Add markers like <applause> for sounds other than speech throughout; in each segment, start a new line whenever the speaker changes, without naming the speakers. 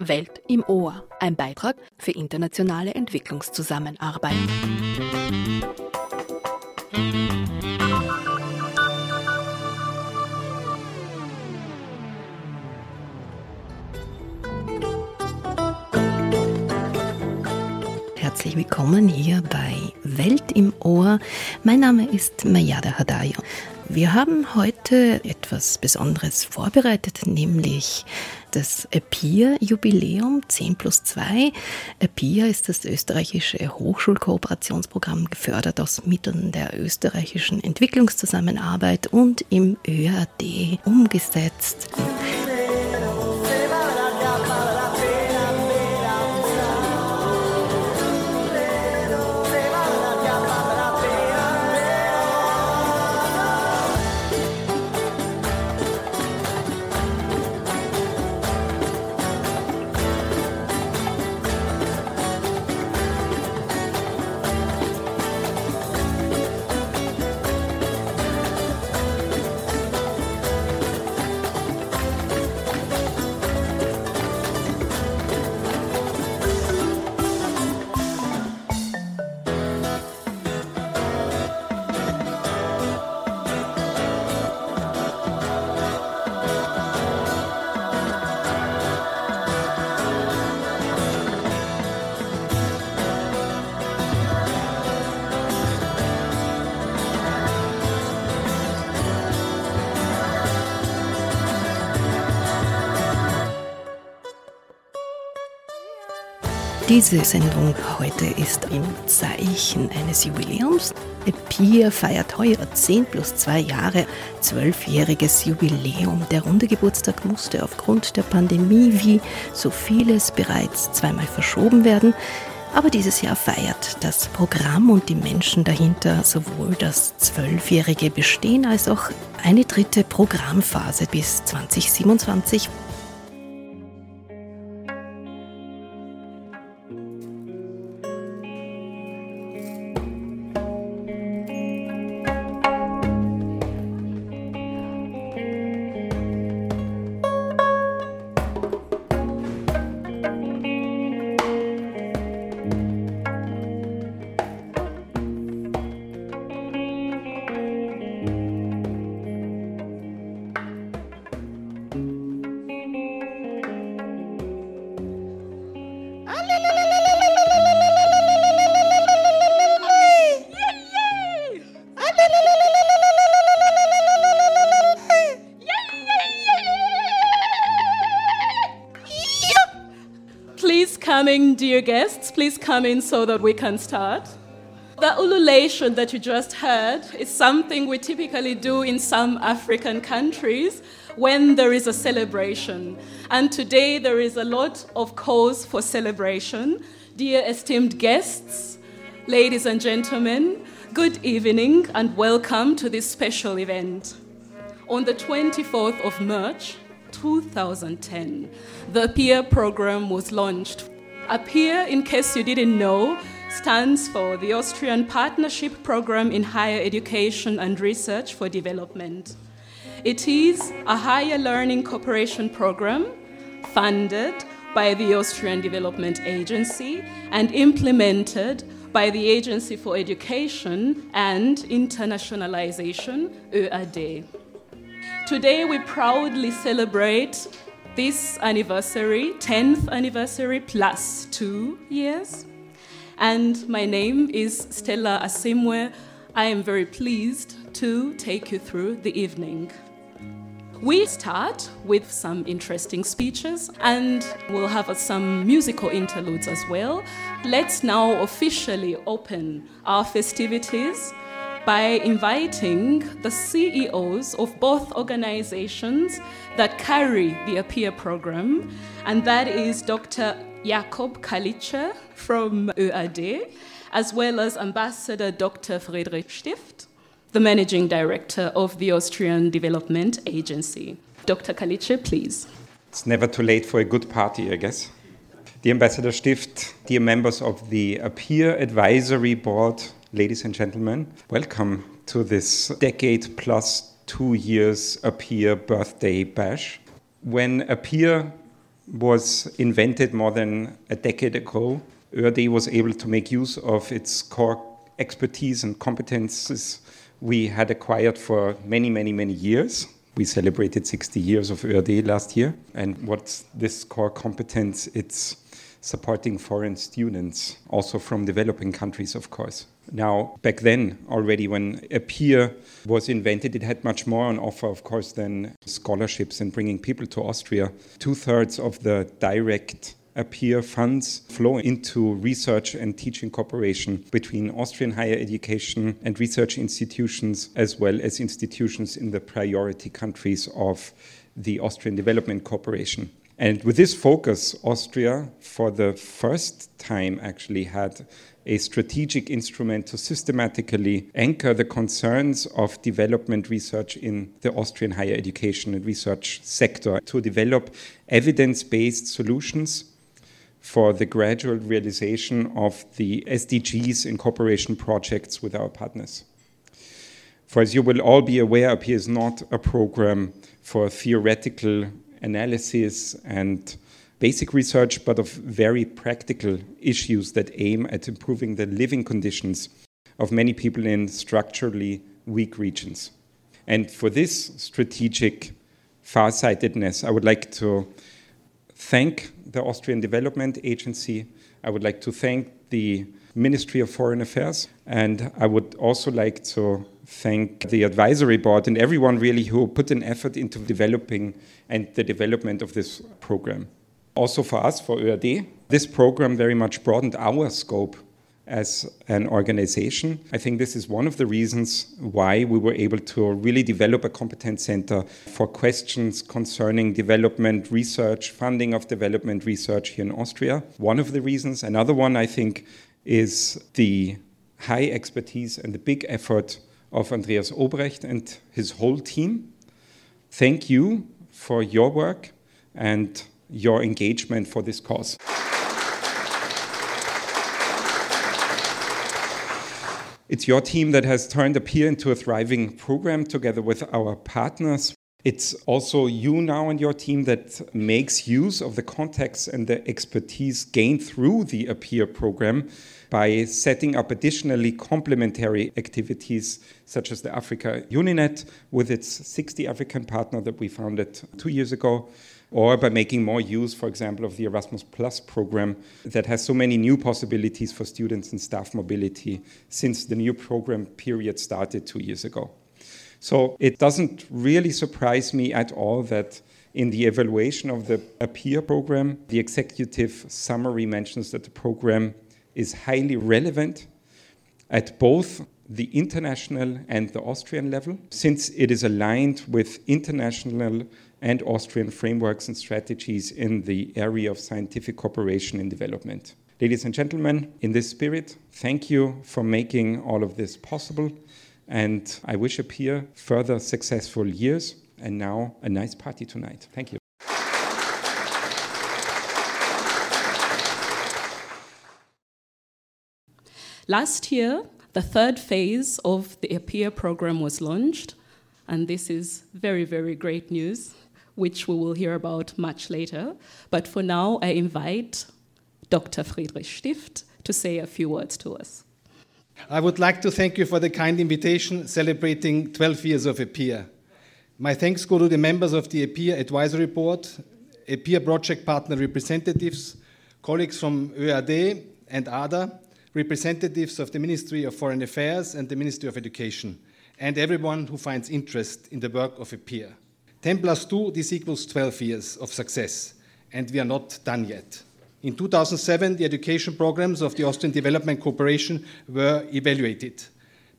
Welt im Ohr, ein Beitrag für internationale Entwicklungszusammenarbeit. Herzlich willkommen hier bei Welt im Ohr. Mein Name ist Mayada Hadayo. Wir haben heute etwas Besonderes vorbereitet, nämlich das APIR-Jubiläum 10 plus 2. APIR ist das österreichische Hochschulkooperationsprogramm, gefördert aus Mitteln der österreichischen Entwicklungszusammenarbeit und im ÖAD umgesetzt. Diese Sendung heute ist im Zeichen eines Jubiläums. EPIR feiert heuer 10 plus 2 Jahre, zwölfjähriges Jubiläum. Der runde Geburtstag musste aufgrund der Pandemie wie so vieles bereits zweimal verschoben werden. Aber dieses Jahr feiert das Programm und die Menschen dahinter sowohl das zwölfjährige Bestehen als auch eine dritte Programmphase bis 2027.
Please come in so that we can start. The ululation that you just heard is something we typically do in some African countries when there is a celebration. And today there is a lot of cause for celebration. Dear esteemed guests, ladies and gentlemen, good evening and welcome to this special event. On the 24th of March, 2010, the APPEAR program was launched APPEAR, in case you didn't know, stands for the Austrian Partnership Program in Higher Education and Research for Development. It is a higher learning cooperation program funded by the Austrian Development Agency and implemented by the Agency for Education and Internationalization, ÖAD. Today we proudly celebrate this anniversary, 10th anniversary plus two years. And my name is Stella Asimwe. I am very pleased to take you through the evening. We start with some interesting speeches and we'll have some musical interludes as well. Let's now officially open our festivities by inviting the CEOs of both organizations that carry the APPEAR program, and that is Dr. Jakob Calice from ÖAD, as well as Ambassador Dr. Friedrich Stift, the Managing Director of the Austrian Development Agency. Dr. Calice, please.
It's never too late for a good party, I guess. Dear Ambassador Stift, dear members of the APPEAR Advisory Board, ladies and gentlemen. Welcome to this decade plus two years APPEAR birthday bash. When APPEAR was invented more than a decade ago, ÖAD was able to make use of its core expertise and competences we had acquired for many, many, many years. We celebrated 60 years of ÖAD last year. And what's this core competence? It's supporting foreign students, also from developing countries, of course. Now, back then, already when APPEAR was invented, it had much more on offer, of course, than scholarships and bringing people to Austria. Two thirds of the direct peer funds flow into research and teaching cooperation between Austrian higher education and research institutions, as well as institutions in the priority countries of the Austrian Development Cooperation. And with this focus, Austria, for the first time, actually had a strategic instrument to systematically anchor the concerns of development research in the Austrian higher education and research sector to develop evidence based solutions for the gradual realization of the SDGs in cooperation projects with our partners. For as you will all be aware, APPEAR is not a program for theoretical analysis and basic research, but of very practical issues that aim at improving the living conditions of many people in structurally weak regions. And for this strategic farsightedness, I would like to thank the Austrian Development Agency. I would like to thank the Ministry of Foreign Affairs. And I would also like to thank the advisory board and everyone really who put an effort into developing and the development of this program. Also for us, for ÖAD, this program very much broadened our scope as an organization. I think this is one of the reasons why we were able to really develop a competence center for questions concerning development research, funding of development research here in Austria. One of the reasons. Another one, I think, is the high expertise and the big effort of Andreas Obrecht and his whole team. Thank you for your work and your engagement for this cause. It's your team that has turned APPEAR into a thriving program together with our partners. It's also you now and your team that makes use of the context and the expertise gained through the APPEAR program by setting up additionally complementary activities such as the Africa Uninet with its 60 African partner that we founded two years ago or by making more use, for example, of the Erasmus Plus program that has so many new possibilities for students and staff mobility since the new program period started two years ago. So it doesn't really surprise me at all that in the evaluation of the APPEAR program, the executive summary mentions that the program is highly relevant at both the international and the Austrian level, since it is aligned with international and Austrian frameworks and strategies in the area of scientific cooperation and development. Ladies and gentlemen, in this spirit, thank you for making all of this possible. And I wish APPEAR further successful years. And now, a nice party tonight. Thank you.
Last year, the third phase of the APPEAR program was launched, and this is very, very great news which we will hear about much later. But for now, I invite Dr. Friedrich Stift to say a few words to us.
I would like to thank you for the kind invitation celebrating 12 years of APPEAR. My thanks go to the members of the APPEAR Advisory Board, APPEAR project partner representatives, colleagues from ÖAD and ADA, representatives of the Ministry of Foreign Affairs and the Ministry of Education, and everyone who finds interest in the work of APPEAR. 10 plus 2, this equals 12 years of success, and we are not done yet. In 2007, the education programs of the Austrian Development Cooperation were evaluated.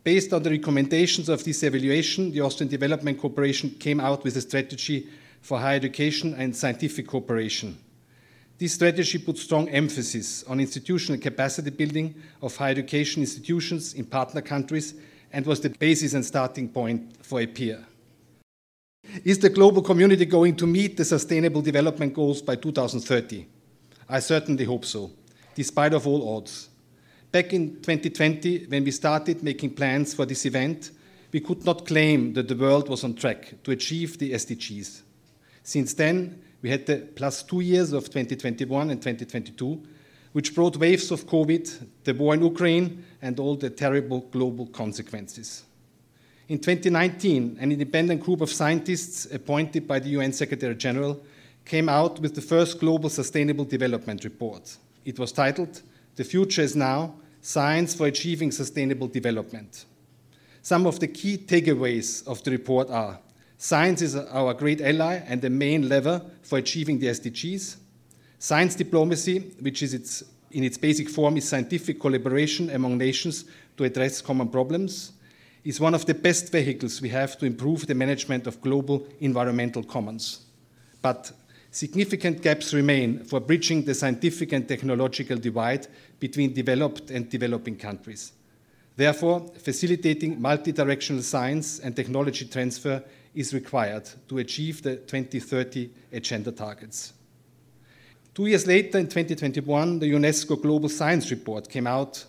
Based on the recommendations of this evaluation, the Austrian Development Cooperation came out with a strategy for higher education and scientific cooperation. This strategy put strong emphasis on institutional capacity building of higher education institutions in partner countries and was the basis and starting point for APPEAR. Is the global community going to meet the sustainable development goals by 2030? I certainly hope so, despite of all odds. Back in 2020, when we started making plans for this event, we could not claim that the world was on track to achieve the SDGs. Since then, We had the plus two years of 2021 and 2022, which brought waves of COVID, the war in Ukraine, and all the terrible global consequences. In 2019, an independent group of scientists appointed by the UN Secretary General came out with the first Global Sustainable Development Report. It was titled, The Future is Now Science for Achieving Sustainable Development. Some of the key takeaways of the report are science is our great ally and the main lever for achieving the SDGs. Science diplomacy, which is its, in its basic form is scientific collaboration among nations to address common problems, is one of the best vehicles we have to improve the management of global environmental commons. But significant gaps remain for bridging the scientific and technological divide between developed and developing countries. Therefore, facilitating multi-directional science and technology transfer is required to achieve the 2030 agenda targets. Two years later, in 2021, the UNESCO Global Science Report came out.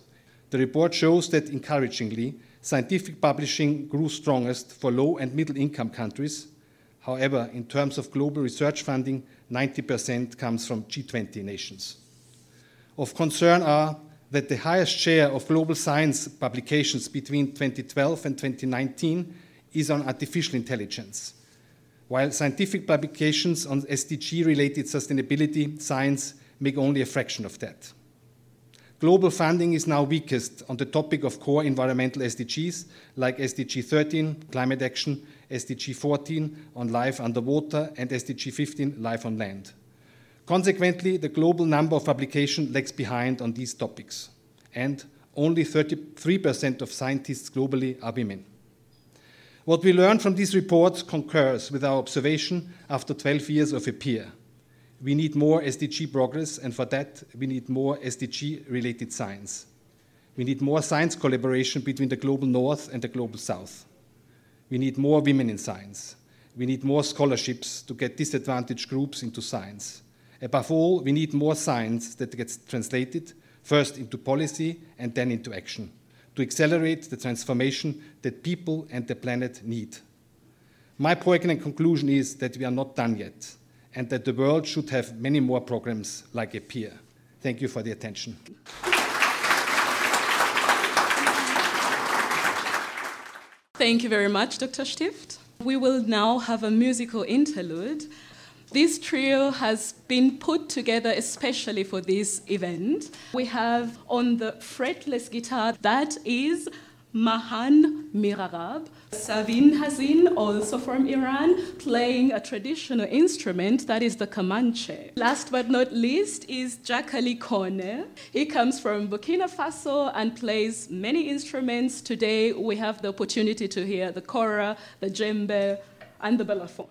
The report shows that, encouragingly, scientific publishing grew strongest for low and middle income countries. However, in terms of global research funding, 90% comes from G20 nations. Of concern are that the highest share of global science publications between 2012 and 2019 is on artificial intelligence, while scientific publications on SDG related sustainability science make only a fraction of that. Global funding is now weakest on the topic of core environmental SDGs like SDG 13, climate action, SDG 14 on life underwater, and SDG 15, life on land. Consequently, the global number of publications lags behind on these topics, and only 33% of scientists globally are women. What we learn from these reports concurs with our observation after 12 years of APPEAR. We need more SDG progress, and for that, we need more SDG related science. We need more science collaboration between the global north and the global south. We need more women in science. We need more scholarships to get disadvantaged groups into science. Above all, we need more science that gets translated first into policy and then into action to accelerate the transformation that people and the planet need. My poignant conclusion is that we are not done yet and that the world should have many more programs like APPEAR. Thank you for the attention.
Thank you very much, Dr. Stift. We will now have a musical interlude this trio has been put together especially for this event. We have on the fretless guitar, that is Mahan Mirarab, Savin Hazin, also from Iran, playing a traditional instrument that is the Kamanche. Last but not least is Jakali Kone. He comes from Burkina Faso and plays many instruments. Today we have the opportunity to hear the kora, the djembe, and the balafon.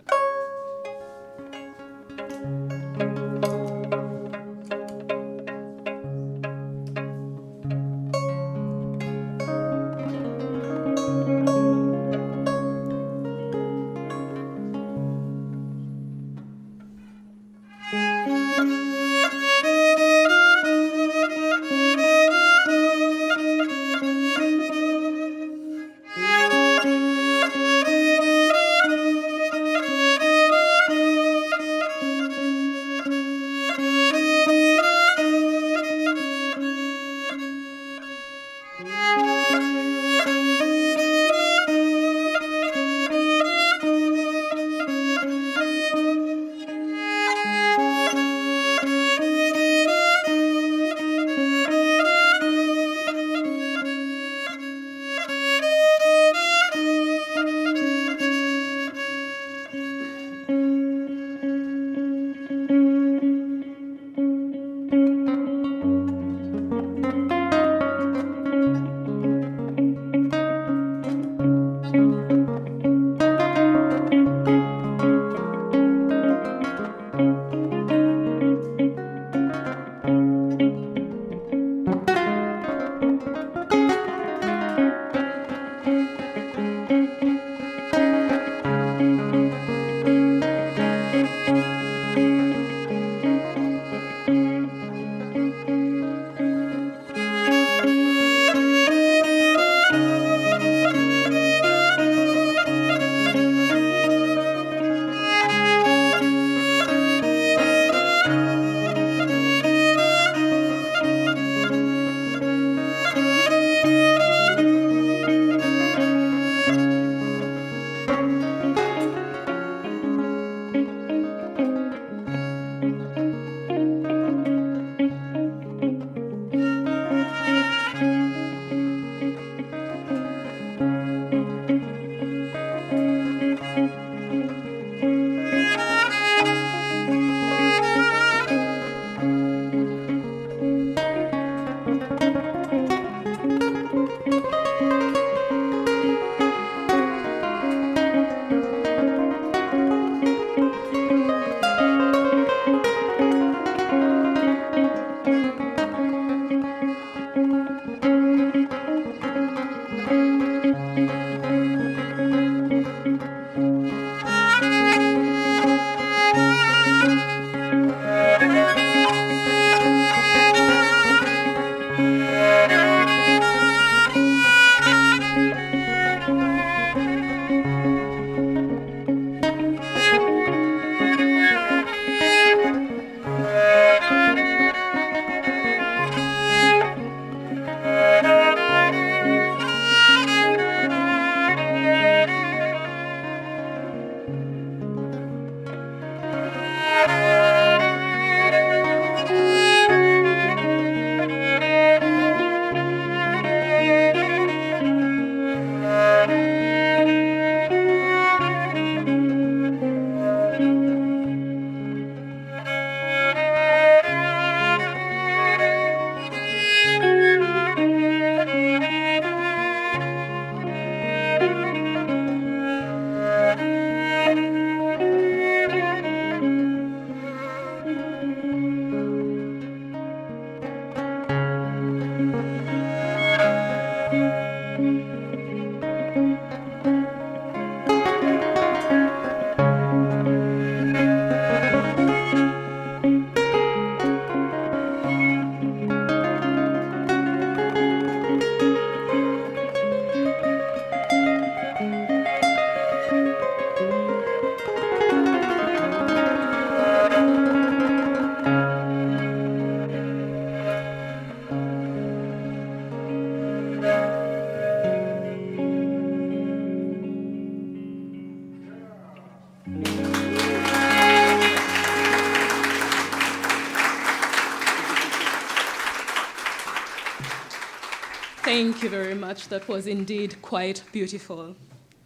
Thank you very much. That was indeed quite beautiful.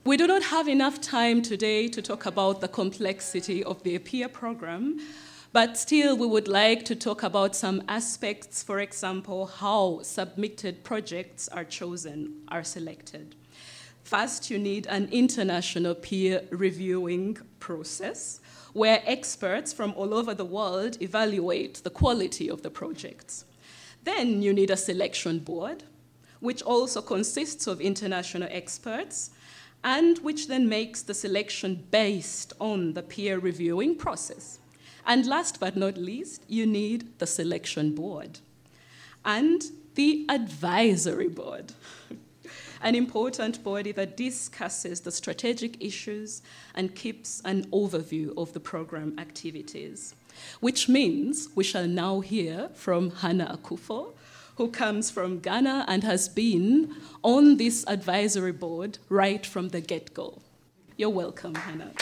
We do not have enough time today to talk about the complexity of the APPEAR program, but still we would like to talk about some aspects, for example, how submitted projects are chosen, are selected. First, you need an international peer reviewing process where experts from all over the world evaluate the quality of the projects. Then you need a selection board, which also consists of international experts and which then makes the selection based on the peer reviewing process. And last but not least, you need the selection board and the advisory board, <laughs> an important body that discusses the strategic issues and keeps an overview of the program activities. Which means we shall now hear from Hannah Akuffo, who comes from Ghana and has been on this advisory board right from the get go. You're welcome, Hannah.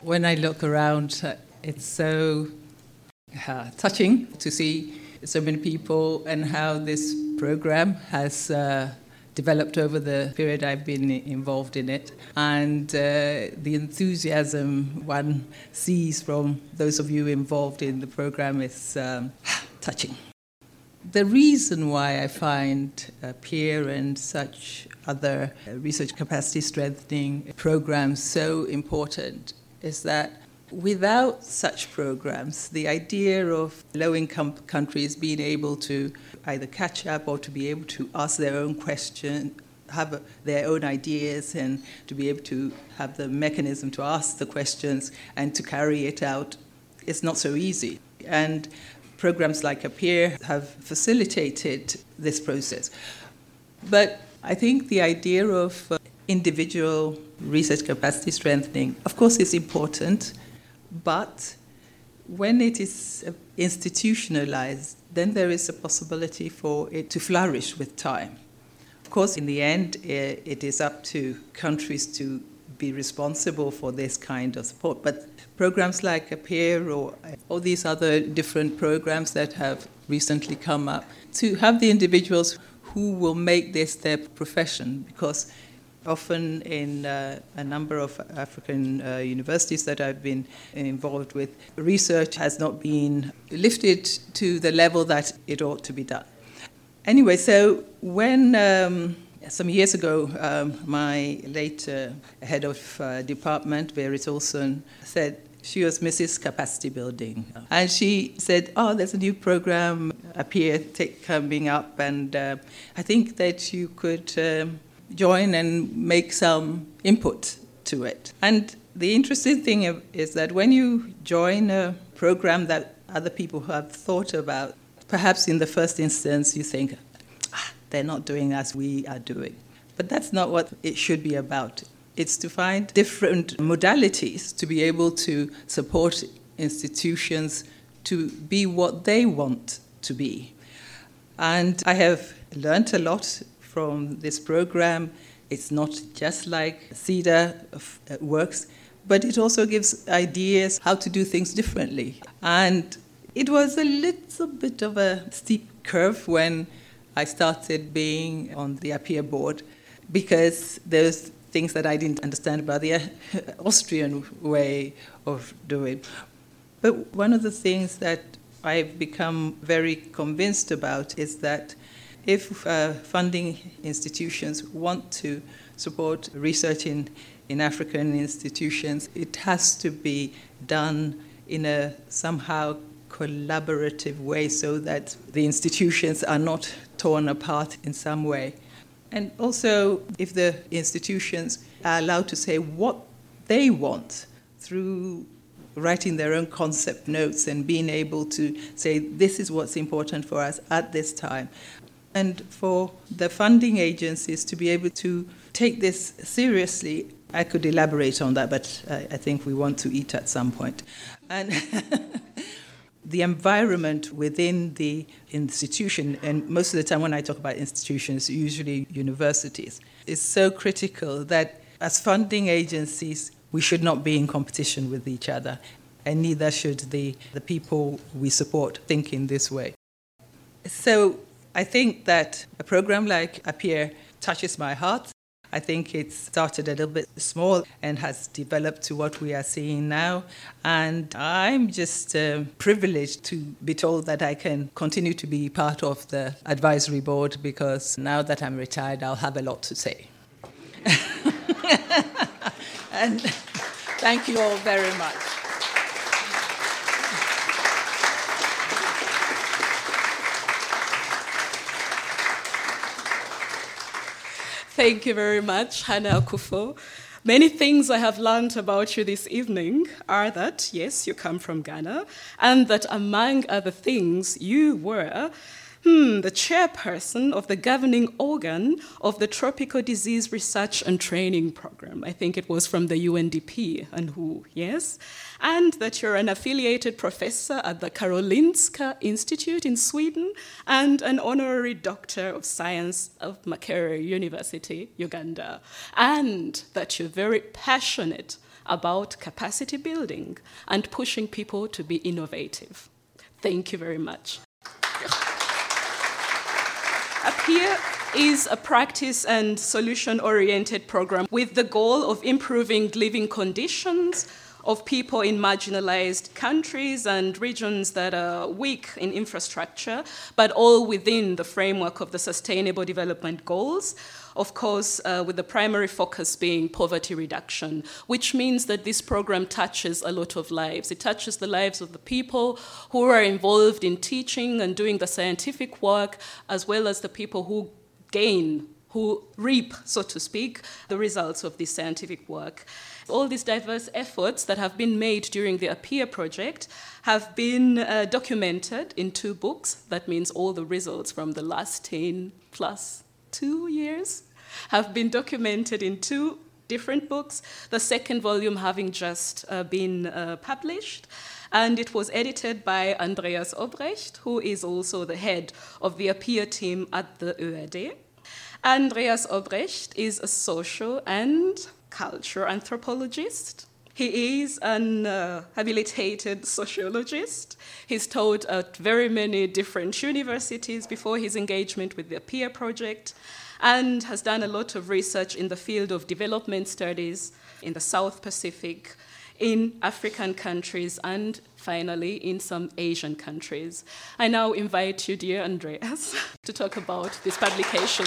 When I look around, it's so uh, touching to see so many people and how this program has uh, developed over the period I've been involved in it. And uh, the enthusiasm one sees from those of you involved in the program is um, <sighs> touching. The reason why I find uh, peer and such other uh, research capacity strengthening programs so important is that without such programs, the idea of low income countries being able to either catch up or to be able to ask their own question, have their own ideas, and to be able to have the mechanism to ask the questions and to carry it out is not so easy. And programs like APPEAR have facilitated this process. But I think the idea of uh, individual research capacity strengthening, of course, is important, but when it is institutionalized, then there is a possibility for it to flourish with time. Of course, in the end, it is up to countries to be responsible for this kind of support. But programs like APPEAR or uh, all these other different programs that have recently come up, to have the individuals who will make this their profession, because often in uh, a number of African uh, universities that I've been involved with, research has not been lifted to the level that it ought to be done. Anyway, so when um, some years ago, um, my late uh, head of uh, department, Berit Olsson, said she was Mrs. Capacity Building. And she said, Oh, there's a new program APPEAR coming up, and uh, I think that you could um, join and make some input to it. And the interesting thing is that when you join a program that other people have thought about, perhaps in the first instance you think, ah, they're not doing as we are doing. But that's not what it should be about. It's to find different modalities to be able to support institutions to be what they want to be. And I have learned a lot from this program. It's not just like Sida uh, works, but it also gives ideas how to do things differently. And it was a little bit of a steep curve when I started being on the APPEAR board because there's things that I didn't understand about the Austrian way of doing. But one of the things that I've become very convinced about is that if uh, funding institutions want to support research in, in African institutions, it has to be done in a somehow collaborative way so that the institutions are not torn apart in some way. And also, if the institutions are allowed to say what they want through writing their own concept notes and being able to say, this is what's important for us at this time and for the funding agencies to be able to take this seriously. I could elaborate on that, but I, think we want to eat at some point. And <laughs> the environment within the institution, and most of the time when I talk about institutions, usually universities, is so critical that as funding agencies, we should not be in competition with each other. and neither should the, the people we support think in this way. So I think that a program like Appear touches my heart. I think it started a little bit small and has developed to what we are seeing now. And I'm just uh, privileged to be told that I can continue to be part of the advisory board because now that I'm retired, I'll have a lot to say. <laughs> and thank you all very much.
Thank you very much, Hannah Akuffo. Many things I have learned about you this evening are that, yes, you come from Ghana, and that among other things, you were hmm, the chairperson of the governing organ of the Tropical Disease Research and Training Program. I think it was from the UNDP and who, yes? And that you're an affiliated professor at the Karolinska Institute in Sweden and an honorary doctor of science of Makerere University, Uganda. And that you're very passionate about capacity building and pushing people to be innovative. Thank you very much. Appear is a practice and solution oriented program with the goal of improving living conditions of people in marginalized countries and regions that are weak in infrastructure, but all within the framework of the Sustainable Development Goals of course, uh, with the primary focus being poverty reduction, which means that this program touches a lot of lives. It touches the lives of the people who are involved in teaching and doing the scientific work, as well as the people who gain, who reap, so to speak, the results of this scientific work. All these diverse efforts that have been made during the Appear project have been uh, documented in two books. That means all the results from the last 10 plus two years have been documented in two different books, the second volume having just uh, been uh, published. And it was edited by Andreas Obrecht, who is also the head of the Appear team at the ÖAD. Andreas Obrecht is a social and culture anthropologist. He is an uh, habilitated sociologist. He's taught at very many different universities before his engagement with the Appear project and has done a lot of research in the field of development studies in the South Pacific, in African countries, and finally in some Asian countries. I now invite you, dear Andreas, <laughs> to talk about this publication.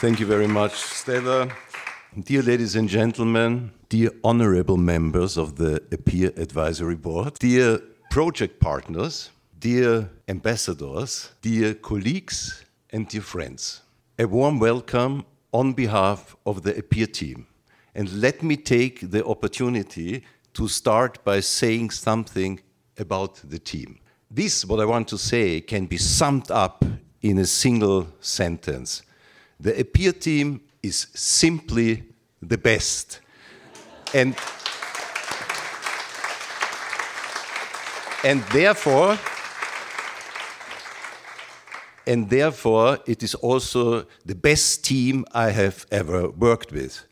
Thank you very much, Stella. Dear ladies and gentlemen, dear honorable members of the Appear Advisory Board, dear project partners, dear ambassadors, dear colleagues, and dear friends. A warm welcome on behalf of the Appear team. And let me take the opportunity to start by saying something about the team. This, what I want to say, can be summed up in a single sentence. The Appear team is simply the best. and, and therefore, and therefore it is also the best team I have ever worked with.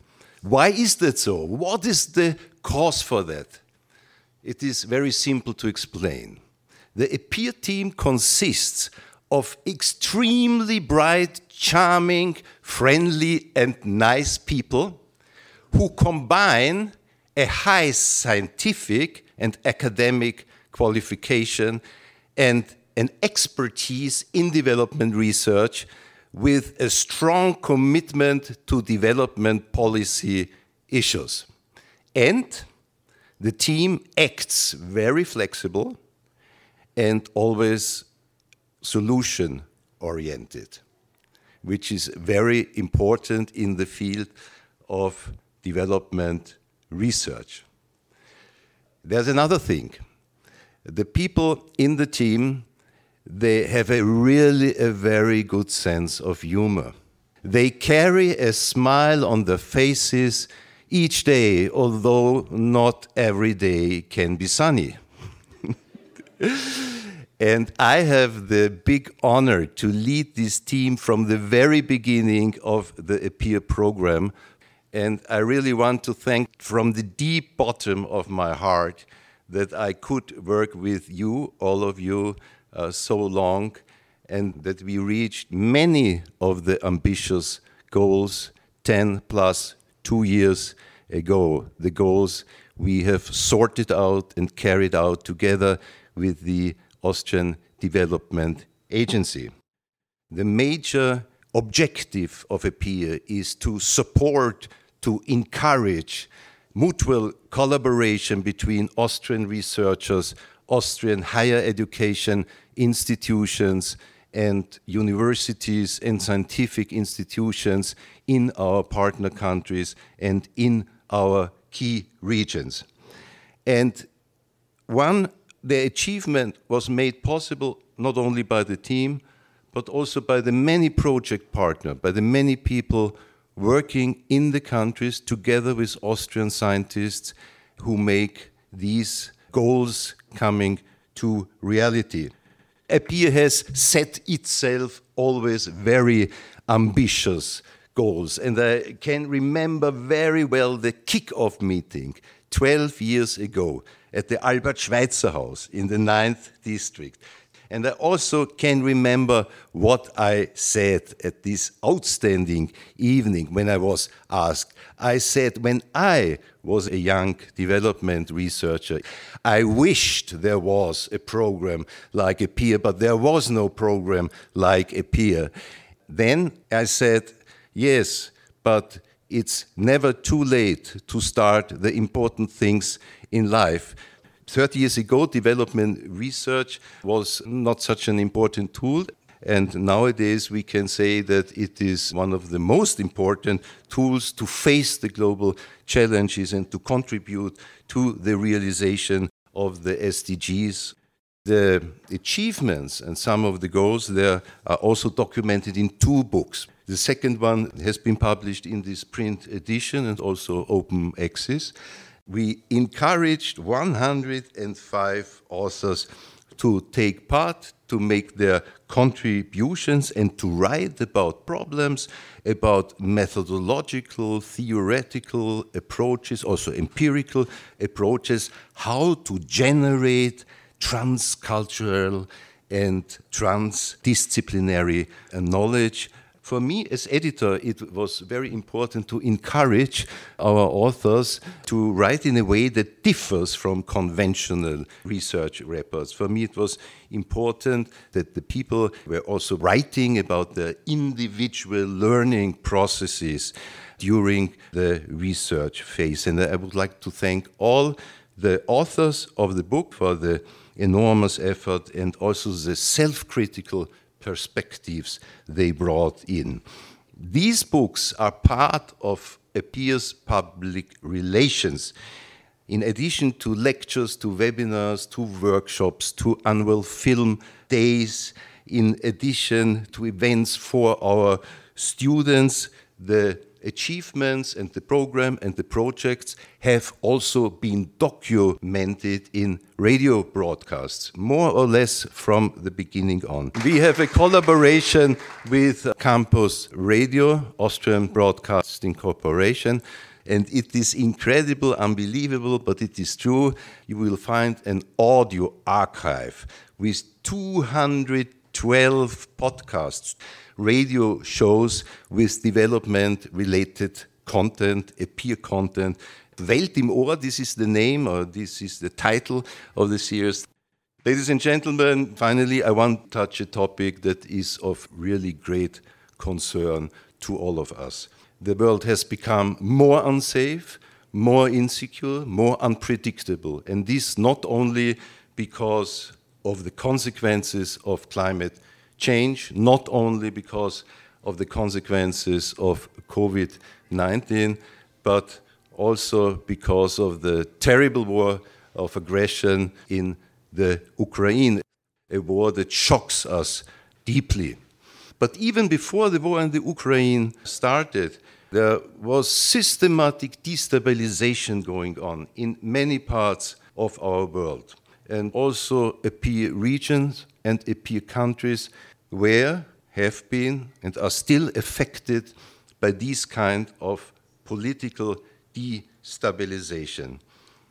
Why is that so? What is the cause for that? It is very simple to explain. The Appear team consists of extremely bright, charming, friendly, and nice people who combine a high scientific and academic qualification and an expertise in development research with a strong commitment to development policy issues. And the team acts very flexible and always solution oriented, which is very important in the field of development research. There's another thing. The people in the team they have a really a very good sense of humor. They carry a smile on their faces each day, although not every day can be sunny. <laughs> and I have the big honor to lead this team from the very beginning of the Appear program. And I really want to thank from the deep bottom of my heart that I could work with you, all of you, uh, so long, and that we reached many of the ambitious goals 10 plus two years ago. The goals we have sorted out and carried out together with the Austrian Development Agency. The major objective of APPEAR is to support, to encourage mutual collaboration between Austrian researchers, Austrian higher education institutions, and universities and scientific institutions in our partner countries and in our key regions. And one, the achievement was made possible not only by the team, but also by the many project partners, by the many people working in the countries together with Austrian scientists who make these goals coming to reality. APPEAR has set itself always very ambitious goals. And I can remember very well the kick-off meeting 12 years ago at the Albert Schweitzer House in the 9th district. And I also can remember what I said at this outstanding evening when I was asked. I said, when I was a young development researcher, I wished there was a program like APPEAR, but there was no program like APPEAR. Then I said, yes, but it's never too late to start the important things in life. 30 years ago, development research was not such an important tool. And nowadays, we can say that it is one of the most important tools to face the global challenges and to contribute to the realization of the SDGs. The achievements and some of the goals there are also documented in two books. The second one has been published in this print edition and also open access we encouraged 105 authors to take part, to make their contributions, and to write about problems, about methodological, theoretical approaches, also empirical approaches, how to generate transcultural and transdisciplinary knowledge for me as editor, it was very important to encourage our authors to write in a way that differs from conventional research reports. For me, it was important that the people were also writing about the individual learning processes during the research phase. And I would like to thank all the authors of the book for the enormous effort and also the self critical perspectives they brought in. These books are part of APPEAR's public relations. In addition to lectures, to webinars, to workshops, to annual film days, in addition to events for our students, the achievements and the program and the projects have also been documented in radio broadcasts, more or less from the beginning on. We have a collaboration with Campus Radio, Austrian Broadcasting Corporation, and it is incredible, unbelievable, but it is true. You will find an audio archive with 212 podcasts radio shows with development related content, APPEAR content. Welt im Ohr, this is the name or this is the title of the series. Ladies and gentlemen, finally, I want to touch a topic that is of really great concern to all of us. The world has become more unsafe, more insecure, more unpredictable, and this not only because of the consequences of climate change, not only because of the consequences of COVID 19, but also because of the terrible war of aggression in the Ukraine, a war that shocks us deeply. But even before the war in the Ukraine started, there was systematic destabilization going on in many parts of our world, and also APPEAR regions and APPEAR countries where have been, and are still affected by these kind of political destabilization.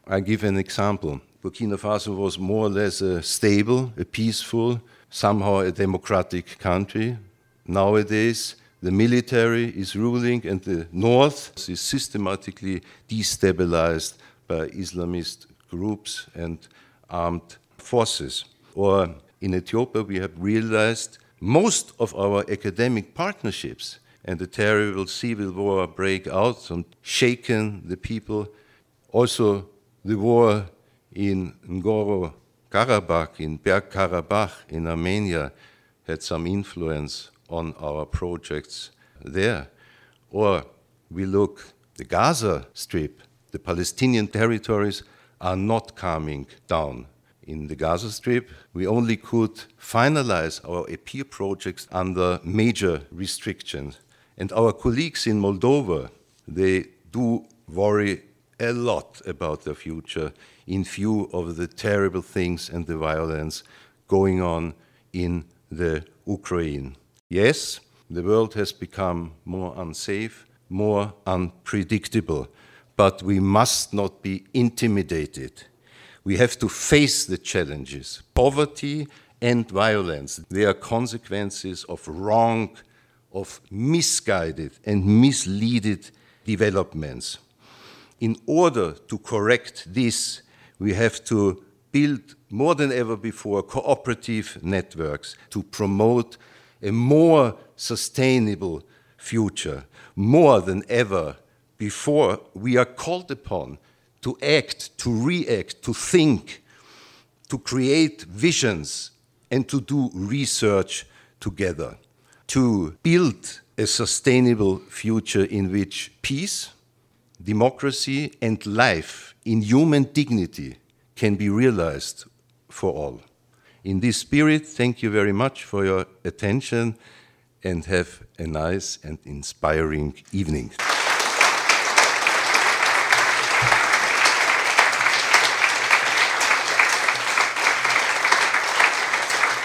I give an example. Burkina Faso was more or less a stable, a peaceful, somehow a democratic country. Nowadays, the military is ruling and the north is systematically destabilized by Islamist groups and armed forces. Or in Ethiopia, we have realized most of our academic partnerships and the terrible civil war break out and shaken the people. Also, the war in Nagorno Karabakh, in Berg Karabakh in Armenia, had some influence on our projects there. Or we look the Gaza Strip, the Palestinian territories are not coming down. In the Gaza Strip, we only could finalize our APPEAR projects under major restrictions. And our colleagues in Moldova, they do worry a lot about the future in view of the terrible things and the violence going on in the Ukraine. Yes, the world has become more unsafe, more unpredictable, but we must not be intimidated. We have to face the challenges. Poverty and violence, they are consequences of wrong, of misguided and misleaded developments. In order to correct this, we have to build more than ever before cooperative networks to promote a more sustainable future. More than ever before, we are called upon to act, to react, to think, to create visions, and to do research together, to build a sustainable future in which peace, democracy, and life in human dignity can be realized for all. In this spirit, thank you very much for your attention and have a nice and inspiring evening.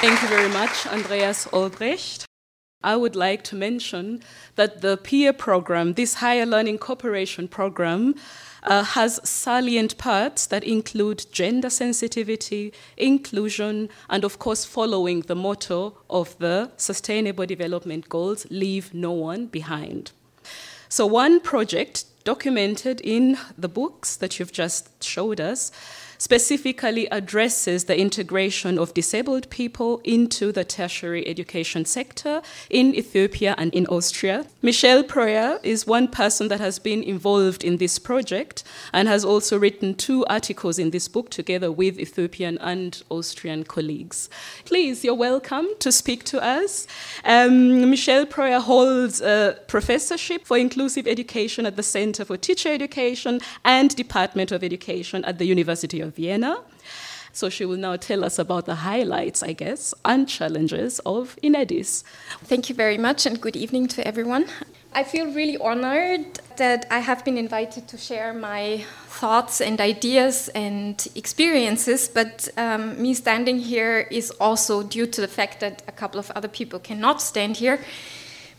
Thank you very much, Andreas Obrecht. I would like to mention that the APPEAR program, this higher learning cooperation program, uh, has salient parts that include gender sensitivity, inclusion, and of course, following the motto of the Sustainable Development Goals leave no one behind. So, one project documented in the books that you've just showed us specifically addresses the integration of disabled people into the tertiary education sector in Ethiopia and in Austria. Michelle Proyer is one person that has been involved in this project and has also written two articles in this book together with Ethiopian and Austrian colleagues. Please, you're welcome to speak to us. Um, Michelle Proyer holds a professorship for inclusive education at the Center for Teacher Education and Department of Education at the University of Vienna. So she will now tell us about the highlights, I guess, and challenges of INEDIS.
Thank you very much, and good evening to everyone. I feel really honored that I have been invited to share my thoughts and ideas and experiences, but um, me standing here is also due to the fact that a couple of other people cannot stand here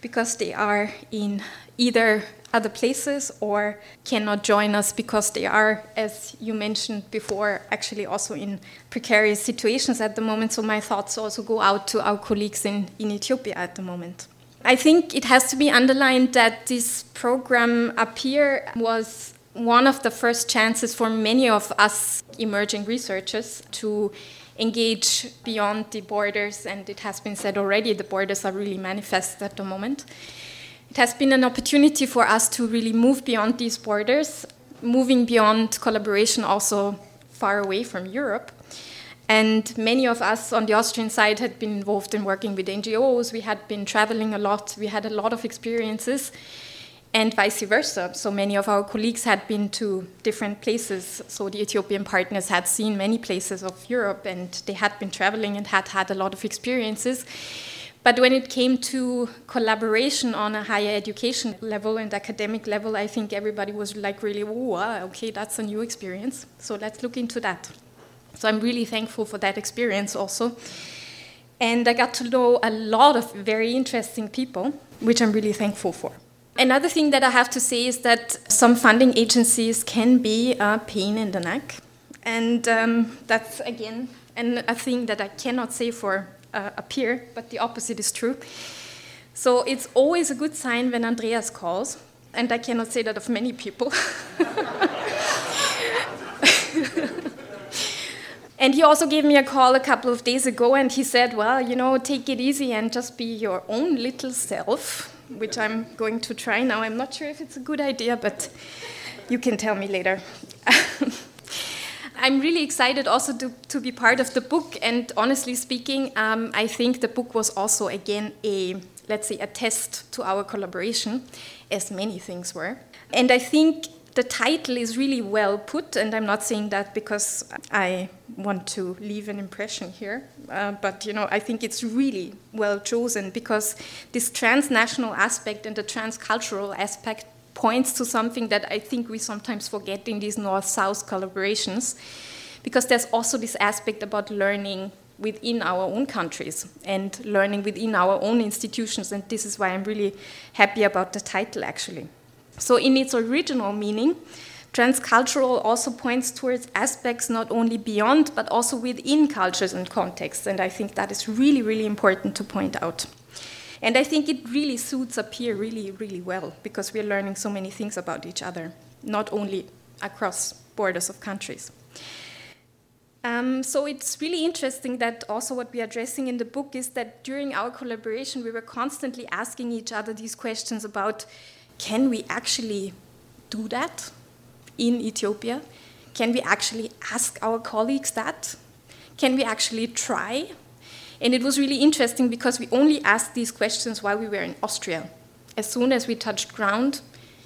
because they are in either other places or cannot join us because they are, as you mentioned before, actually also in precarious situations at the moment. So my thoughts also go out to our colleagues in, in Ethiopia at the moment. I think it has to be underlined that this program APPEAR was one of the first chances for many of us emerging researchers to engage beyond the borders, and it has been said already, the borders are really manifest at the moment. It has been an opportunity for us to really move beyond these borders, moving beyond collaboration also far away from Europe. And many of us on the Austrian side had been involved in working with NGOs, we had been traveling a lot, we had a lot of experiences, and vice versa. So many of our colleagues had been to different places. So the Ethiopian partners had seen many places of Europe and they had been traveling and had had a lot of experiences. But when it came to collaboration on a higher education level and academic level, I think everybody was like really, okay, that's a new experience. So let's look into that. So I'm really thankful for that experience also. And I got to know a lot of very interesting people, which I'm really thankful for. Another thing that I have to say is that some funding agencies can be a pain in the neck. And um, that's, again, and a thing that I cannot say for uh, APPEAR, but the opposite is true. So it's always a good sign when Andreas calls, and I cannot say that of many people. <laughs> and he also gave me a call a couple of days ago, and he said, Well, you know, take it easy and just be your own little self, which I'm going to try now. I'm not sure if it's a good idea, but you can tell me later. <laughs> I'm really excited also to, to be part of the book, and honestly speaking, um, I think the book was also again a let's say a test to our collaboration, as many things were. And I think the title is really well put, and I'm not saying that because I want to leave an impression here, uh, but you know I think it's really well chosen because this transnational aspect and the transcultural aspect points to something that I think we sometimes forget in these north south collaborations, because there's also this aspect about learning within our own countries and learning within our own institutions, and this is why I'm really happy about the title actually. So, in its original meaning, transcultural also points towards aspects not only beyond but also within cultures and contexts, and I think that is really, really important to point out. And I think it really suits APPEAR really, really well because we're learning so many things about each other, not only across borders of countries. Um, so it's really interesting that also what we are addressing in the book is that during our collaboration, we were constantly asking each other these questions about can we actually do that in Ethiopia? Can we actually ask our colleagues that? Can we actually try? And it was really interesting because we only asked these questions while we were in Austria. As soon as we touched ground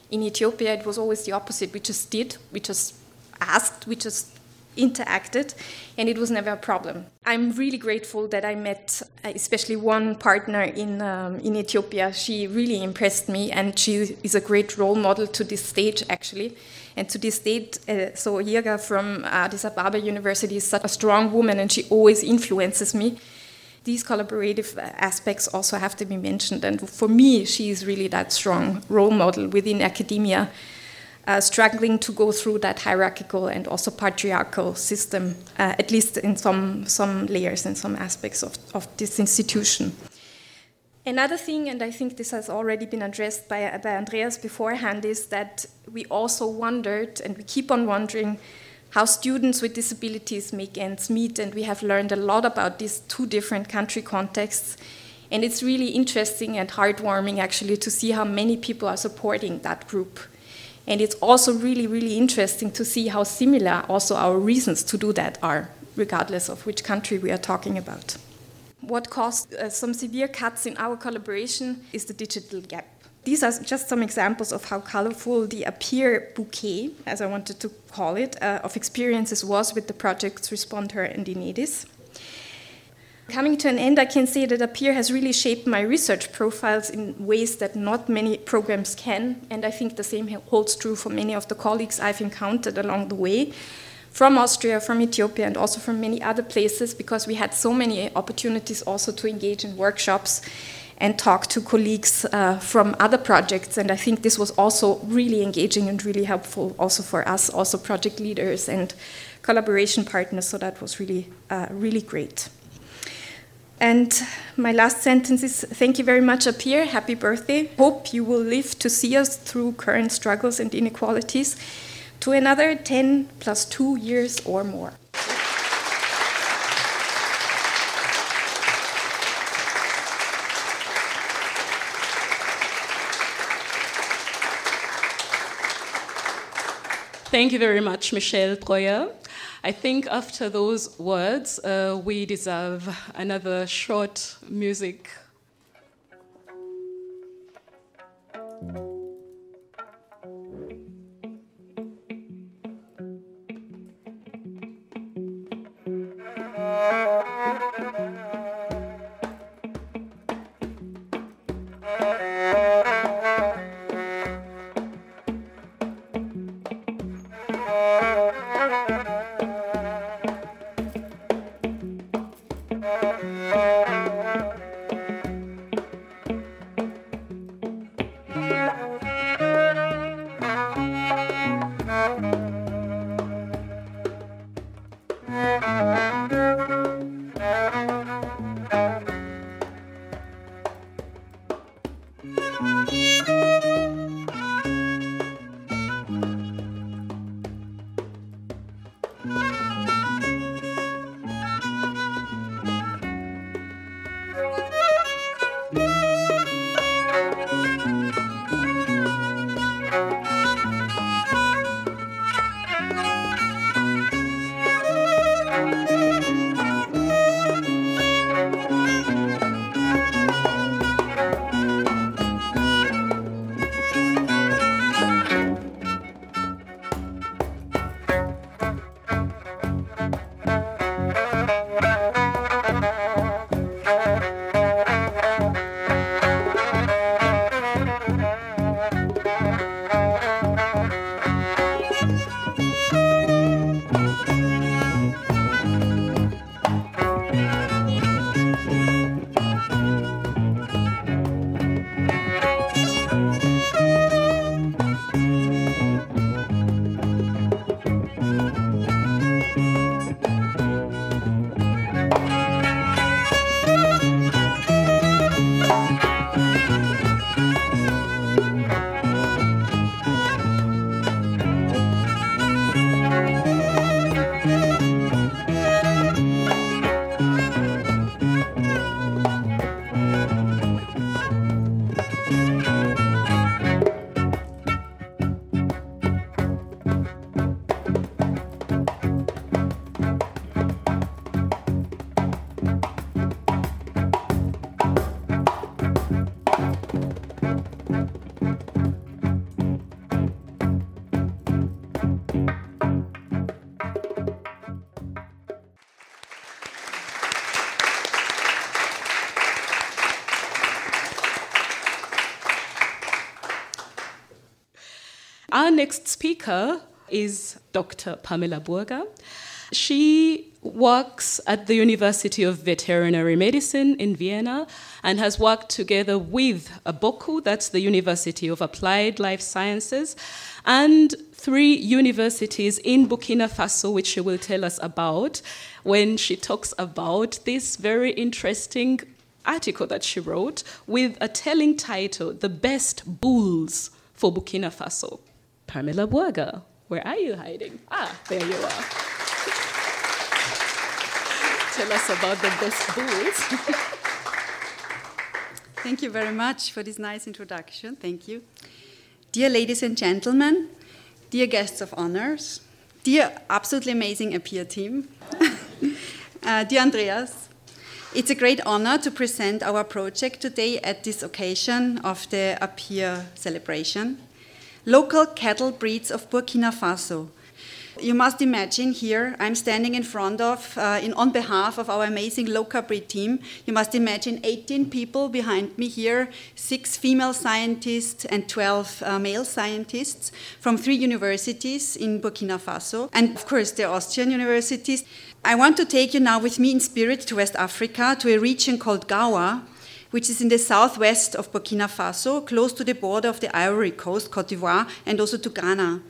in Ethiopia, it was always the opposite. We just did, we just asked, we just interacted, and it was never a problem. I'm really grateful that I met, uh, especially one partner in um, in Ethiopia. She really impressed me, and she is a great role model to this stage, actually. And to this date, uh, so Jirga from Addis Ababa University is such a strong woman, and she always influences me. These collaborative aspects also have to be mentioned, and for me, she is really that strong role model within academia uh, struggling to go through that hierarchical and also patriarchal system, uh, at least in some, some layers and some aspects of, of this institution. Another thing, and I think this has already been addressed by, by Andreas beforehand, is that we also wondered, and we keep on wondering, how students with disabilities make ends meet, and we have learned a lot about these two different country contexts. And it's really interesting and heartwarming actually to see how many people are supporting that group. And it's also really, really interesting to see how similar also our reasons to do that are, regardless of which country we are talking about. What caused uh, some severe cuts in our collaboration is the digital gap. These are just some examples of how colorful the APPEAR bouquet, as I wanted to call it, uh, of experiences was with the projects Respond-Her and Inedis. Coming to an end, I can say that APPEAR has really shaped my research profiles in ways that not many programs can, and I think the same holds true for many of the colleagues I've encountered along the way from Austria, from Ethiopia, and also from many other places because we had so many opportunities also to engage in workshops and talk to colleagues uh, from other projects. And I think this was also really engaging and really helpful also for us, also project leaders and collaboration partners. So that was really, uh, really great. And my last sentence is thank you very much, APPEAR. Happy birthday. Hope you will live to see us through current struggles and inequalities to another 10 plus 2 years or more.
Thank you very much, Michelle Proyer. I think after those words, uh, we deserve another short music. Our next speaker is Dr. Pamela Burger. She works at the University of Veterinary Medicine in Vienna and has worked together with BOKU, that's the University of Applied Life Sciences, and three universities in Burkina Faso, which she will tell us about when she talks about this very interesting article that she wrote with a telling title The Best Bulls for Burkina Faso. Pamela Burger, where are you hiding? Ah, there you are. <laughs> tell us about the best bulls. <laughs>
Thank you very much for this nice introduction. Thank you. Dear ladies and gentlemen, dear guests of honors, dear absolutely amazing APPEAR team, <laughs> uh, dear Andreas, it's a great honor to present our project today at this occasion of the APPEAR celebration. Local cattle breeds of Burkina Faso you must imagine here, I'm standing in front of, uh, in, on behalf of our amazing local breed team. You must imagine 18 people behind me here, six female scientists and 12 uh, male scientists from three universities in Burkina Faso, and of course the Austrian universities. I want to take you now with me in spirit to West Africa, to a region called Gaoua, which is in the southwest of Burkina Faso, close to the border of the Ivory Coast, Cote d'Ivoire, and also to Ghana.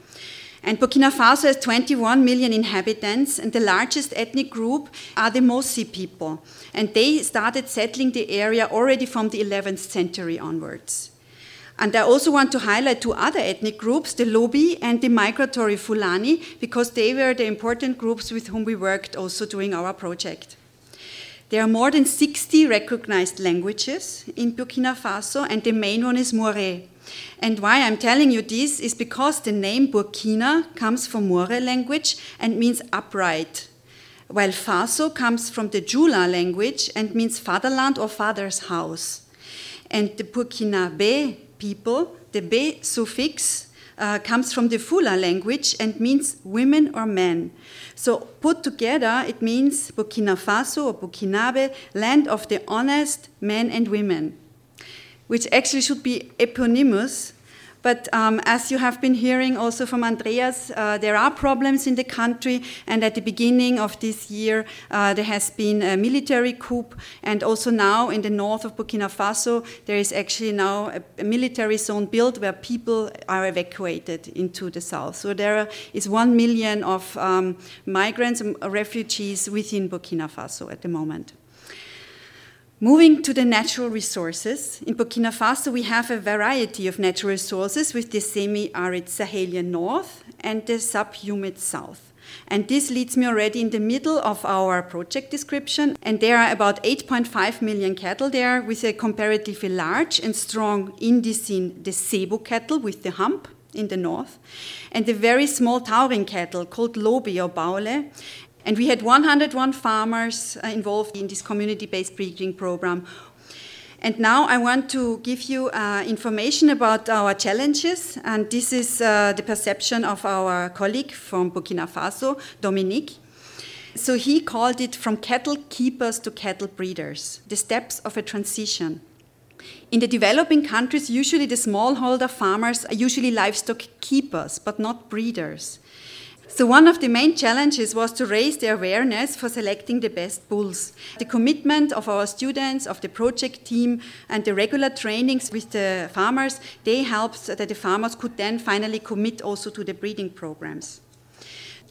And Burkina Faso has 21 million inhabitants, and the largest ethnic group are the Mossi people. And they started settling the area already from the 11th century onwards. And I also want to highlight two other ethnic groups, the Lobi and the migratory Fulani, because they were the important groups with whom we worked also during our project. There are more than 60 recognized languages in Burkina Faso, and the main one is Mooré. And why I'm telling you this is because the name Burkina comes from Mooré language and means upright, while Faso comes from the Jula language and means fatherland or father's house. And the Burkinabe people, the be suffix, uh, comes from the Fula language and means women or men. So put together, it means Burkina Faso or Burkinabe, land of the honest men and women which actually should be eponymous. But um, as you have been hearing also from Andreas, uh, there are problems in the country, and at the beginning of this year, uh, there has been a military coup, and also now in the north of Burkina Faso, there is actually now a, a military zone built where people are evacuated into the south. So there is one million of um, migrants and refugees within Burkina Faso at the moment. Moving to the natural resources, in Burkina Faso we have a variety of natural resources with the semi-arid Sahelian north and the subhumid south. And this leads me already in the middle of our project description. And there are about 8.5 million cattle there with a comparatively large and strong indice the Zebu cattle with the hump in the north, and the very small taurine cattle called Lobi or Baule, and we had 101 farmers uh, involved in this community based breeding program. And now I want to give you uh, information about our challenges. And this is uh, the perception of our colleague from Burkina Faso, Dominique. So he called it from cattle keepers to cattle breeders, the steps of a transition. In the developing countries, usually the smallholder farmers are usually livestock keepers, but not breeders. So, one of the main challenges was to raise the awareness for selecting the best bulls. The commitment of our students, of the project team, and the regular trainings with the farmers, they helped that the farmers could then finally commit also to the breeding programs.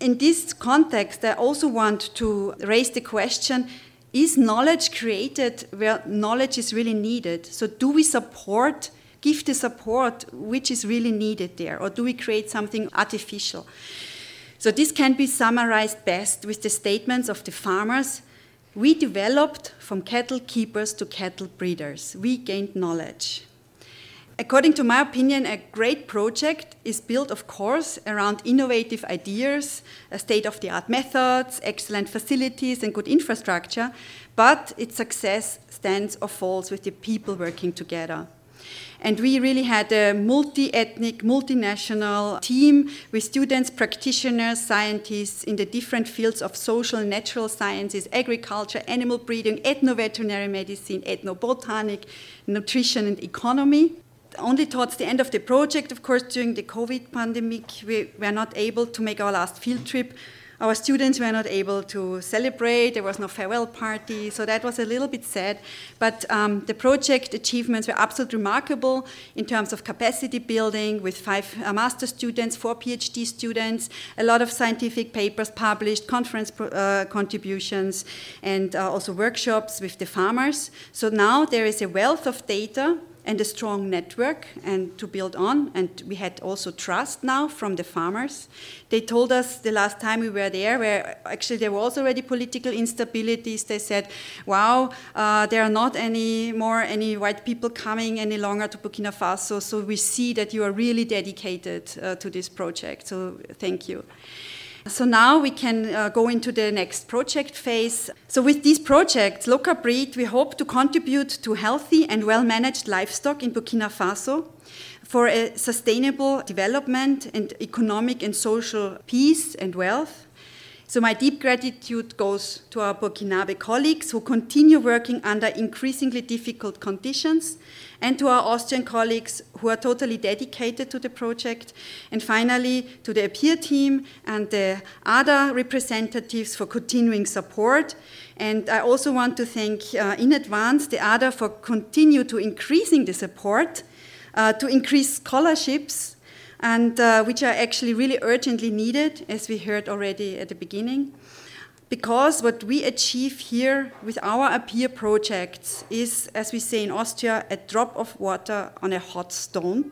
In this context, I also want to raise the question is knowledge created where knowledge is really needed? So, do we support? Give the support which is really needed there, or do we create something artificial? So this can be summarized best with the statements of the farmers. We developed from cattle keepers to cattle breeders. We gained knowledge. According to my opinion, a great project is built, of course, around innovative ideas, state of the art methods, excellent facilities, and good infrastructure, but its success stands or falls with the people working together. And we really had a multi ethnic, multinational team with students, practitioners, scientists in the different fields of social and natural sciences, agriculture, animal breeding, ethno veterinary medicine, ethnobotanic, nutrition, and economy. only towards the end of the project, of course, during the COVID pandemic, we were not able to make our last field trip our students were not able to celebrate. There was no farewell party, so that was a little bit sad. But um, the project achievements were absolutely remarkable in terms of capacity building with five uh, master students, four PhD students, a lot of scientific papers published, conference uh, contributions, and uh, also workshops with the farmers. So now there is a wealth of data and a strong network and to build on. And we had also trust now from the farmers. They told us the last time we were there, where actually there was already political instabilities. They said, "Wow, uh, there are not any more any white people coming any longer to Burkina Faso. So we see that you are really dedicated uh, to this project. So thank you." So now we can uh, go into the next project phase. So with these projects, Local Breed, we hope to contribute to healthy and well-managed livestock in Burkina Faso for a sustainable development and economic and social peace and wealth. So my deep gratitude goes to our Burkinabe colleagues who continue working under increasingly difficult conditions and to our Austrian colleagues who are totally dedicated to the project. And finally, to the APPEAR team and the other representatives for continuing support. And I also want to thank uh, in advance the ADA for continue to increasing the support, uh, to increase scholarships, and uh, which are actually really urgently needed, as we heard already at the beginning because what we achieve here with our APPEAR projects is, as we say in Austria, a drop of water on a hot stone.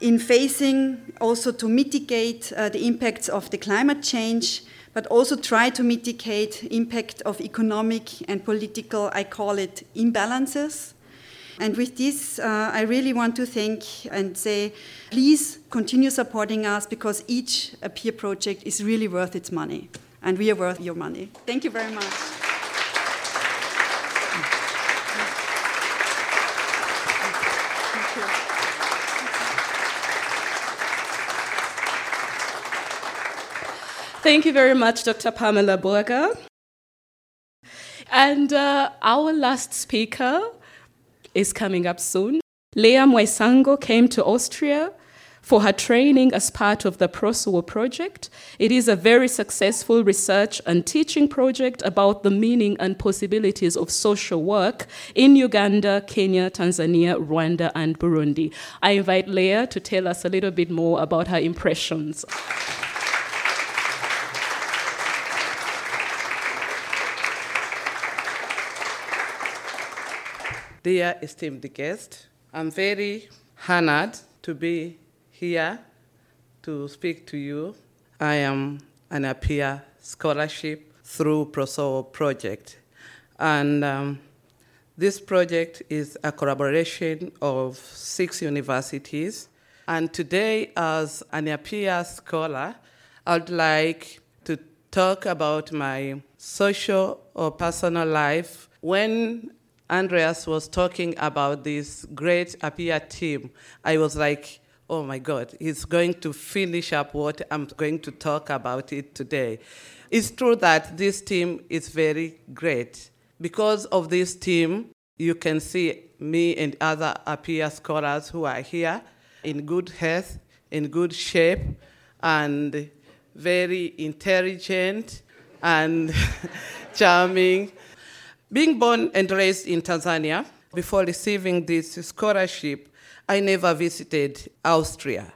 In facing also to mitigate uh, the impacts of the climate change, but also try to mitigate impact of economic and political, I call it imbalances. And with this, uh, I really want to thank and say, please continue supporting us because each APPEAR project is really worth its money and we are worth your money. Thank you very much.
Thank you very much, Dr. Pamela Burger. And uh, our last speaker is coming up soon. Leah Mwaisango came to Austria for her training as part of the PROSOWO project. It is a very successful research and teaching project about the meaning and possibilities of social work in Uganda, Kenya, Tanzania, Rwanda, and Burundi. I invite Leah to tell us a little bit more about her impressions.
Dear esteemed guest, I'm very honored to be here to speak to you. I am an APPEAR scholarship through PROSOWO project. And um, this project is a collaboration of six universities. And today, as an APPEAR scholar, I'd like to talk about my social or personal life. When Andreas was talking about this great APPEAR team, I was like, oh my God, he's going to finish up what I'm going to talk about it today. It's true that this team is very great. Because of this team, you can see me and other APPEAR scholars who are here in good health, in good shape, and very intelligent and <laughs> charming. Being born and raised in Tanzania, before receiving this scholarship, I never visited Austria.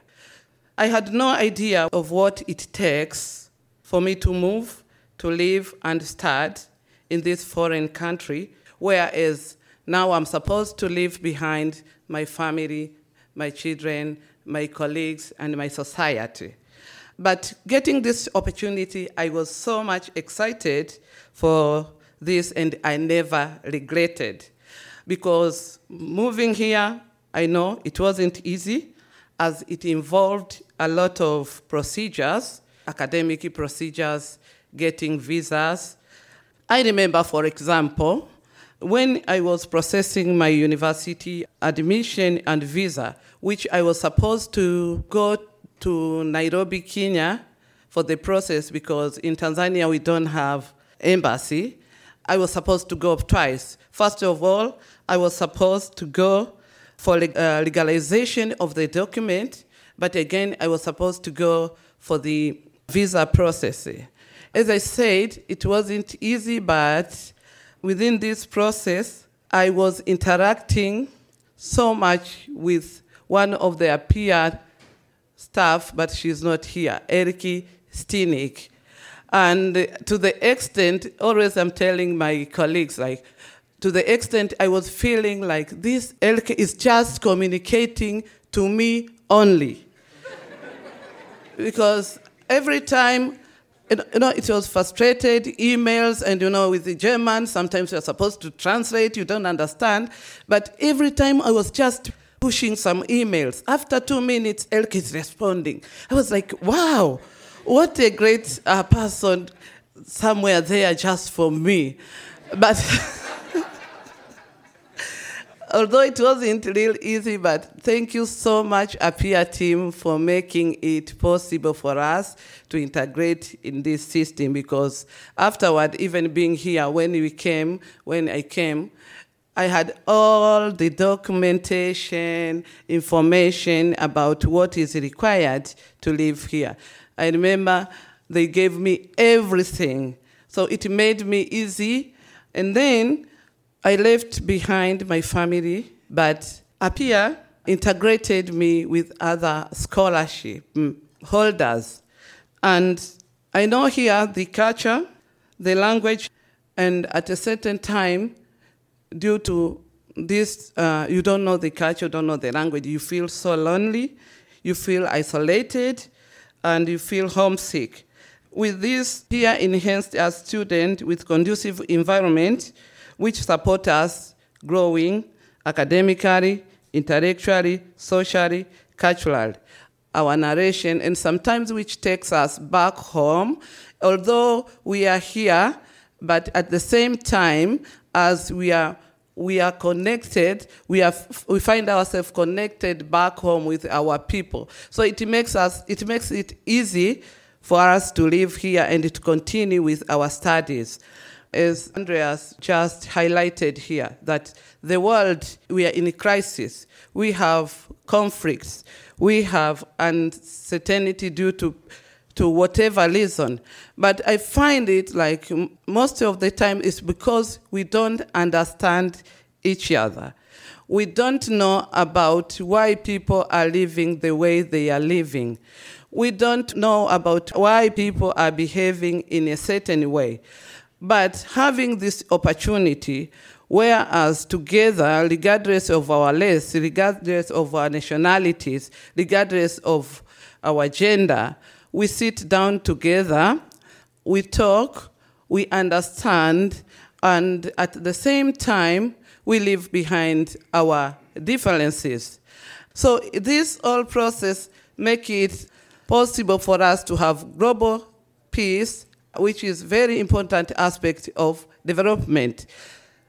I had no idea of what it takes for me to move, to live, and start in this foreign country, whereas now I'm supposed to leave behind my family, my children, my colleagues, and my society. But getting this opportunity, I was so much excited for this, and I never regretted. Because moving here, I know it wasn't easy as it involved a lot of procedures, academic procedures, getting visas. I remember, for example, when I was processing my university admission and visa, which I was supposed to go to Nairobi, Kenya for the process because in Tanzania we don't have embassy. I was supposed to go up twice. First of all, I was supposed to go for uh, legalization of the document, but again, I was supposed to go for the visa process. As I said, it wasn't easy, but within this process, I was interacting so much with one of their APPEAR staff, but she's not here, Elke Stinnig. And to the extent, always I'm telling my colleagues, like, to the extent I was feeling like this Elke is just communicating to me only. because every time you know, it was frustrated, emails, and you know, with the German, sometimes you're supposed to translate, you don't understand. But every time I was just pushing some emails. After two minutes, Elke is responding. I was like, wow, what a great uh, person somewhere there just for me. But <laughs> although it wasn't real easy, but thank you so much, APPEAR team, for making it possible for us to integrate in this system because afterward, even being here, when we came, when I came, I had all the documentation, information about what is required to live here. I remember they gave me everything. So it made me easy. And then I left behind my family, but APPEAR integrated me with other scholarship mm, holders. And I know here the culture, the language, and at a certain time, due to this, uh, you don't know the culture, you don't know the language, you feel so lonely, you feel isolated, and you feel homesick. With this, here enhanced as student with conducive environment, which support us growing academically, intellectually, socially, culturally. Our narration, and sometimes which takes us back home, although we are here, but at the same time, as we are we are connected, we, are, we find ourselves connected back home with our people. So it makes, us, it makes it easy for us to live here and to continue with our studies. As Andreas just highlighted here, that the world, we are in a crisis. We have conflicts. We have uncertainty due to to whatever reason. But I find it like most of the time it's because we don't understand each other. We don't know about why people are living the way they are living. We don't know about why people are behaving in a certain way. But having this opportunity, whereas together, regardless of our race, regardless of our nationalities, regardless of our gender, we sit down together, we talk, we understand, and at the same time, we leave behind our differences. So this whole process make it possible for us to have global peace, which is very important aspect of development.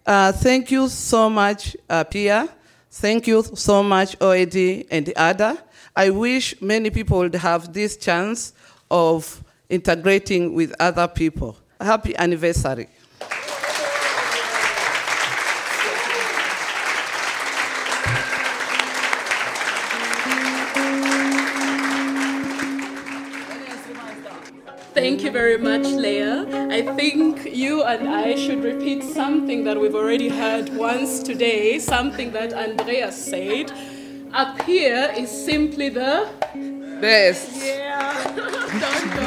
Uh, thank you so much, uh, APPEAR. Thank you so much, OeAD and ADA. I wish many people would have this chance of integrating with other people. Happy anniversary.
Thank you very much, Leah. I think you and I should repeat something that we've already heard once today, something that Andreas said up here is simply the
best.
Yeah. <laughs> Don't go.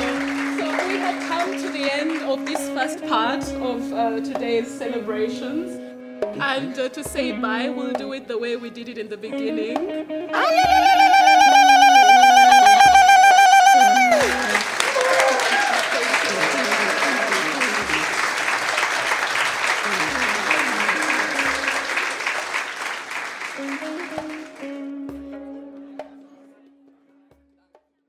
So we have come to the end of this first part of uh, today's celebrations. And uh, to say bye, we'll do it the way we did it in the beginning.